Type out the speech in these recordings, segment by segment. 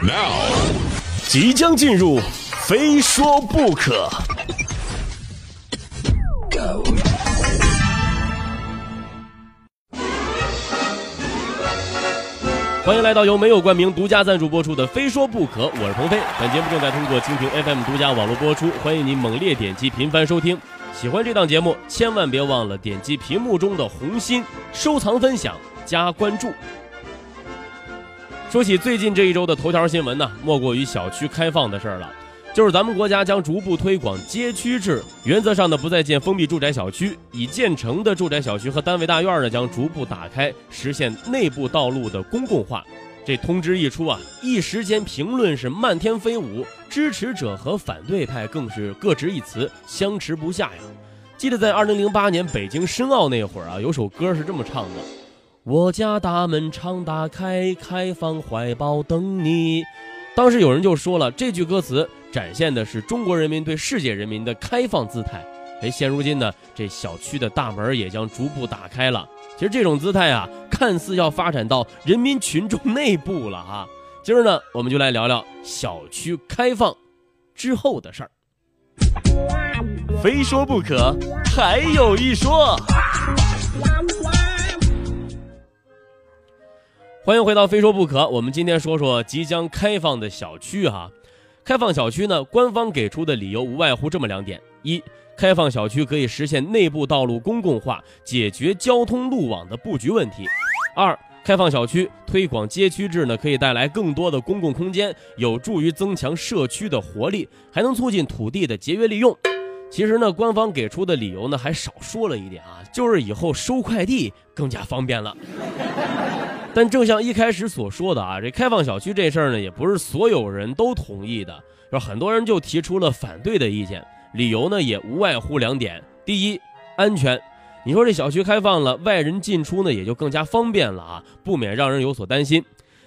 Now，即将进入，非说不可。欢迎来到由没有冠名独家赞助播出的《非说不可》，我是鹏飞。本节目正在通过蜻蜓 FM 独家网络播出，欢迎您猛烈点击、频繁收听。喜欢这档节目，千万别忘了点击屏幕中的红心收藏、分享、加关注。说起最近这一周的头条新闻呢，莫过于小区开放的事儿了。就是咱们国家将逐步推广街区制，原则上呢不再建封闭住宅小区，已建成的住宅小区和单位大院呢将逐步打开，实现内部道路的公共化。这通知一出啊，一时间评论是漫天飞舞，支持者和反对派更是各执一词，相持不下呀。记得在二零零八年北京申奥那会儿啊，有首歌是这么唱的：“我家大门常打开，开放怀抱等你。”当时有人就说了，这句歌词展现的是中国人民对世界人民的开放姿态。哎，现如今呢，这小区的大门也将逐步打开了。其实这种姿态啊，看似要发展到人民群众内部了哈。今儿呢，我们就来聊聊小区开放之后的事儿。非说不可，还有一说。欢迎回到《非说不可》，我们今天说说即将开放的小区哈。开放小区呢，官方给出的理由无外乎这么两点：一，开放小区可以实现内部道路公共化，解决交通路网的布局问题；二，开放小区推广街区制呢，可以带来更多的公共空间，有助于增强社区的活力，还能促进土地的节约利用。其实呢，官方给出的理由呢，还少说了一点啊，就是以后收快递更加方便了。但正像一开始所说的啊，这开放小区这事儿呢，也不是所有人都同意的，有很多人就提出了反对的意见，理由呢也无外乎两点：第一，安全，你说这小区开放了，外人进出呢也就更加方便了啊，不免让人有所担心；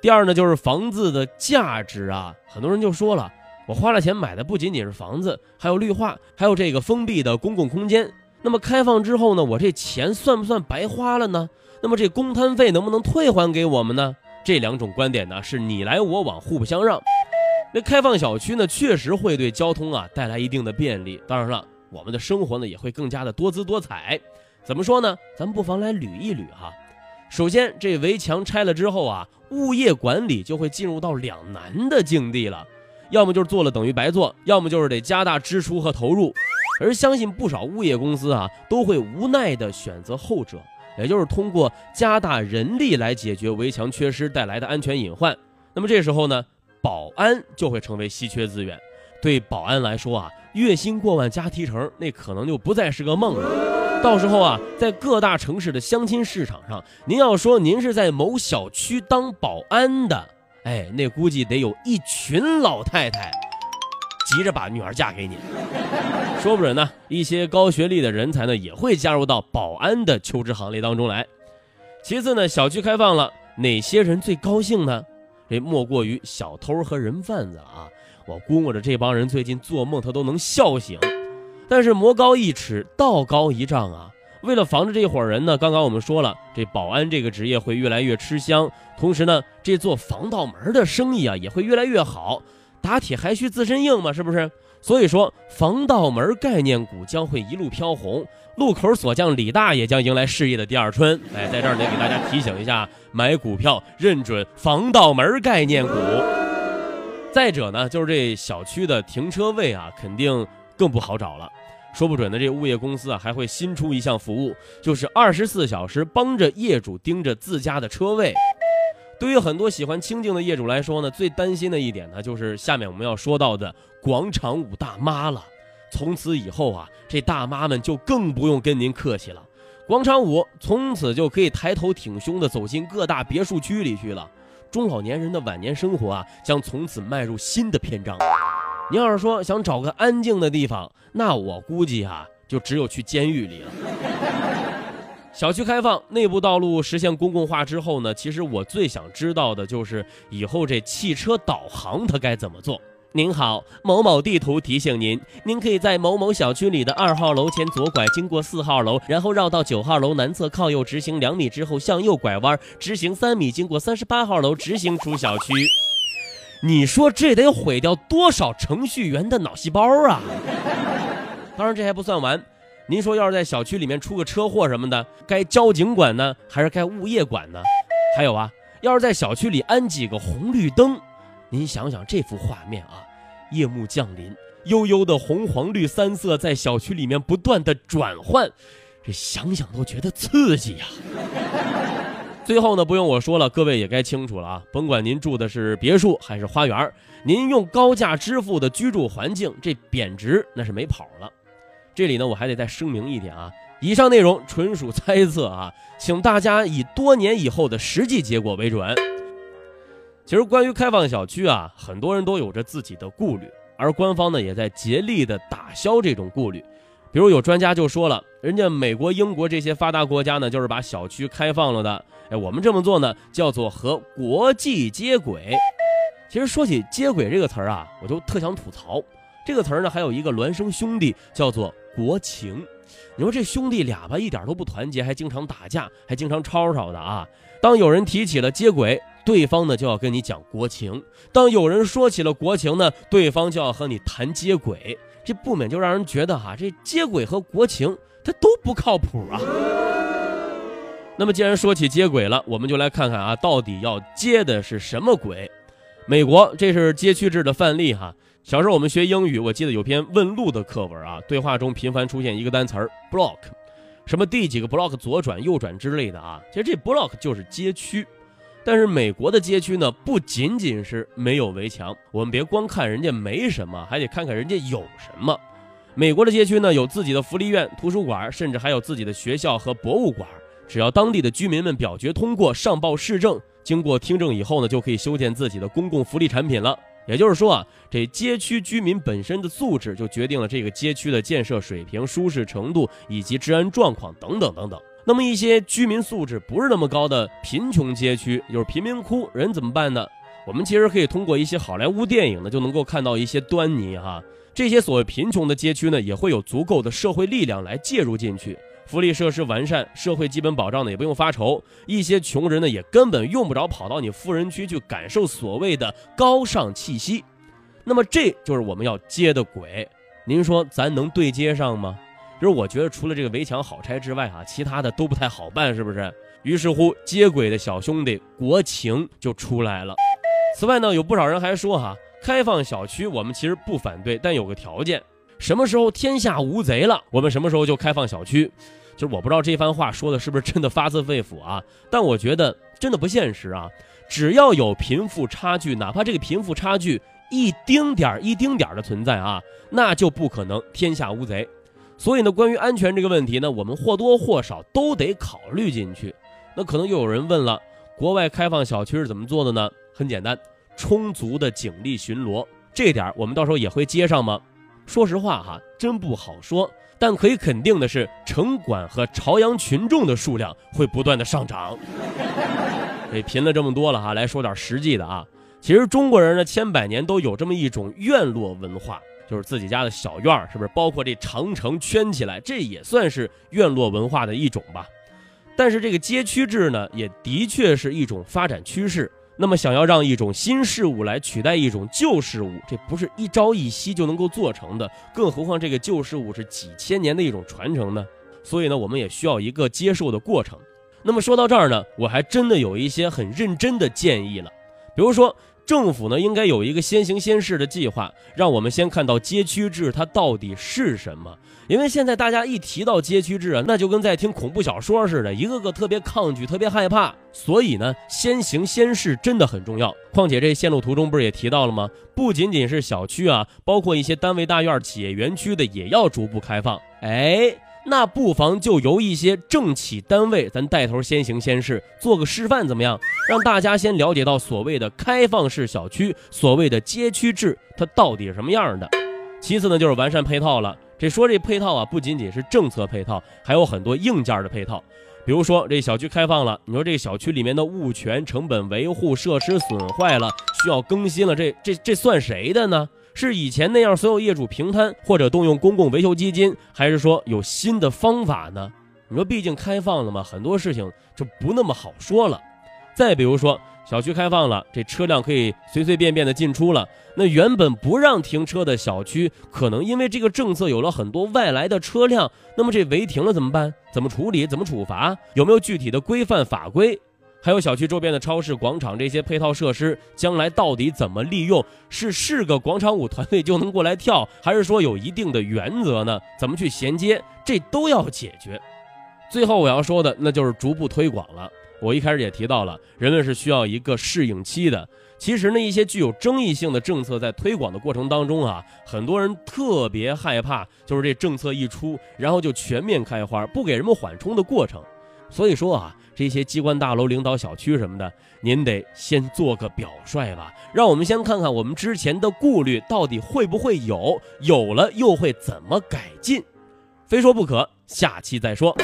第二呢，就是房子的价值啊，很多人就说了，我花了钱买的不仅仅是房子，还有绿化，还有这个封闭的公共空间，那么开放之后呢，我这钱算不算白花了呢？那么这公摊费能不能退还给我们呢？这两种观点呢是你来我往，互不相让。那开放小区呢，确实会对交通啊带来一定的便利。当然了，我们的生活呢也会更加的多姿多彩。怎么说呢？咱们不妨来捋一捋哈。首先，这围墙拆了之后啊，物业管理就会进入到两难的境地了。要么就是做了等于白做，要么就是得加大支出和投入。而相信不少物业公司啊，都会无奈的选择后者。也就是通过加大人力来解决围墙缺失带来的安全隐患。那么这时候呢，保安就会成为稀缺资源。对保安来说啊，月薪过万加提成，那可能就不再是个梦了。到时候啊，在各大城市的相亲市场上，您要说您是在某小区当保安的，哎，那估计得有一群老太太。急着把女儿嫁给你，说不准呢。一些高学历的人才呢，也会加入到保安的求职行列当中来。其次呢，小区开放了，哪些人最高兴呢？这莫过于小偷和人贩子了啊！我估摸着这帮人最近做梦他都能笑醒。但是魔高一尺，道高一丈啊！为了防止这伙人呢，刚刚我们说了，这保安这个职业会越来越吃香，同时呢，这做防盗门的生意啊，也会越来越好。打铁还需自身硬嘛，是不是？所以说，防盗门概念股将会一路飘红，路口锁匠李大爷将迎来事业的第二春。哎，在这儿得给大家提醒一下，买股票认准防盗门概念股。再者呢，就是这小区的停车位啊，肯定更不好找了。说不准呢，这物业公司啊还会新出一项服务，就是二十四小时帮着业主盯着自家的车位。对于很多喜欢清静的业主来说呢，最担心的一点呢，就是下面我们要说到的广场舞大妈了。从此以后啊，这大妈们就更不用跟您客气了。广场舞从此就可以抬头挺胸的走进各大别墅区里去了。中老年人的晚年生活啊，将从此迈入新的篇章。您要是说想找个安静的地方，那我估计啊，就只有去监狱里了。小区开放，内部道路实现公共化之后呢，其实我最想知道的就是以后这汽车导航它该怎么做。您好，某某地图提醒您，您可以在某某小区里的二号楼前左拐，经过四号楼，然后绕到九号楼南侧靠右直行两米之后向右拐弯，直行三米，经过三十八号楼直行出小区。你说这得毁掉多少程序员的脑细胞啊？当然这还不算完，您说要是在小区里面出个车祸什么的，该交警管呢，还是该物业管呢？还有啊，要是在小区里安几个红绿灯，您想想这幅画面啊，夜幕降临，悠悠的红黄绿三色在小区里面不断的转换，这想想都觉得刺激呀。最后呢，不用我说了，各位也该清楚了啊。甭管您住的是别墅还是花园，您用高价支付的居住环境，这贬值那是没跑了。这里呢，我还得再声明一点啊，以上内容纯属猜测啊，请大家以多年以后的实际结果为准。其实关于开放小区啊，很多人都有着自己的顾虑，而官方呢也在竭力的打消这种顾虑。比如有专家就说了，人家美国、英国这些发达国家呢，就是把小区开放了的。哎，我们这么做呢，叫做和国际接轨。其实说起“接轨”这个词儿啊，我就特想吐槽，这个词儿呢还有一个孪生兄弟，叫做国情。你说这兄弟俩吧，一点都不团结，还经常打架，还经常吵吵的啊。当有人提起了接轨，对方呢就要跟你讲国情；当有人说起了国情呢，对方就要和你谈接轨。这不免就让人觉得哈，这接轨和国情它都不靠谱啊。那么，既然说起接轨了，我们就来看看啊，到底要接的是什么轨？美国这是街区制的范例哈。小时候我们学英语，我记得有篇问路的课文啊，对话中频繁出现一个单词儿 block，什么第几个 block 左转右转之类的啊。其实这 block 就是街区，但是美国的街区呢，不仅仅是没有围墙，我们别光看人家没什么，还得看看人家有什么。美国的街区呢，有自己的福利院、图书馆，甚至还有自己的学校和博物馆。只要当地的居民们表决通过，上报市政，经过听证以后呢，就可以修建自己的公共福利产品了。也就是说啊，这街区居民本身的素质就决定了这个街区的建设水平、舒适程度以及治安状况等等等等。那么一些居民素质不是那么高的贫穷街区，就是贫民窟，人怎么办呢？我们其实可以通过一些好莱坞电影呢，就能够看到一些端倪哈。这些所谓贫穷的街区呢，也会有足够的社会力量来介入进去。福利设施完善，社会基本保障呢也不用发愁，一些穷人呢也根本用不着跑到你富人区去感受所谓的高尚气息。那么这就是我们要接的轨，您说咱能对接上吗？就是我觉得除了这个围墙好拆之外啊，其他的都不太好办，是不是？于是乎，接轨的小兄弟国情就出来了。此外呢，有不少人还说哈，开放小区我们其实不反对，但有个条件。什么时候天下无贼了，我们什么时候就开放小区。就是我不知道这番话说的是不是真的发自肺腑啊，但我觉得真的不现实啊。只要有贫富差距，哪怕这个贫富差距一丁点儿一丁点儿的存在啊，那就不可能天下无贼。所以呢，关于安全这个问题呢，我们或多或少都得考虑进去。那可能又有人问了，国外开放小区是怎么做的呢？很简单，充足的警力巡逻，这点我们到时候也会接上吗？说实话哈，真不好说。但可以肯定的是，城管和朝阳群众的数量会不断的上涨。给贫了这么多了哈，来说点实际的啊。其实中国人呢，千百年都有这么一种院落文化，就是自己家的小院儿，是不是？包括这长城圈起来，这也算是院落文化的一种吧。但是这个街区制呢，也的确是一种发展趋势。那么，想要让一种新事物来取代一种旧事物，这不是一朝一夕就能够做成的。更何况这个旧事物是几千年的一种传承呢？所以呢，我们也需要一个接受的过程。那么说到这儿呢，我还真的有一些很认真的建议了，比如说。政府呢，应该有一个先行先试的计划，让我们先看到街区制它到底是什么。因为现在大家一提到街区制啊，那就跟在听恐怖小说似的，一个个特别抗拒，特别害怕。所以呢，先行先试真的很重要。况且这线路图中不是也提到了吗？不仅仅是小区啊，包括一些单位大院、企业园区的也要逐步开放。哎。那不妨就由一些政企单位，咱带头先行先试，做个示范怎么样？让大家先了解到所谓的开放式小区，所谓的街区制，它到底是什么样的。其次呢，就是完善配套了。这说这配套啊，不仅仅是政策配套，还有很多硬件的配套。比如说这小区开放了，你说这小区里面的物权、成本维护、设施损坏了，需要更新了，这这这算谁的呢？是以前那样，所有业主平摊，或者动用公共维修基金，还是说有新的方法呢？你说，毕竟开放了嘛，很多事情就不那么好说了。再比如说，小区开放了，这车辆可以随随便便的进出了。那原本不让停车的小区，可能因为这个政策有了很多外来的车辆，那么这违停了怎么办？怎么处理？怎么处罚？有没有具体的规范法规？还有小区周边的超市、广场这些配套设施，将来到底怎么利用？是是个广场舞团队就能过来跳，还是说有一定的原则呢？怎么去衔接？这都要解决。最后我要说的，那就是逐步推广了。我一开始也提到了，人们是需要一个适应期的。其实呢，一些具有争议性的政策在推广的过程当中啊，很多人特别害怕，就是这政策一出，然后就全面开花，不给人们缓冲的过程。所以说啊。这些机关大楼、领导小区什么的，您得先做个表率吧。让我们先看看我们之前的顾虑到底会不会有，有了又会怎么改进？非说不可，下期再说。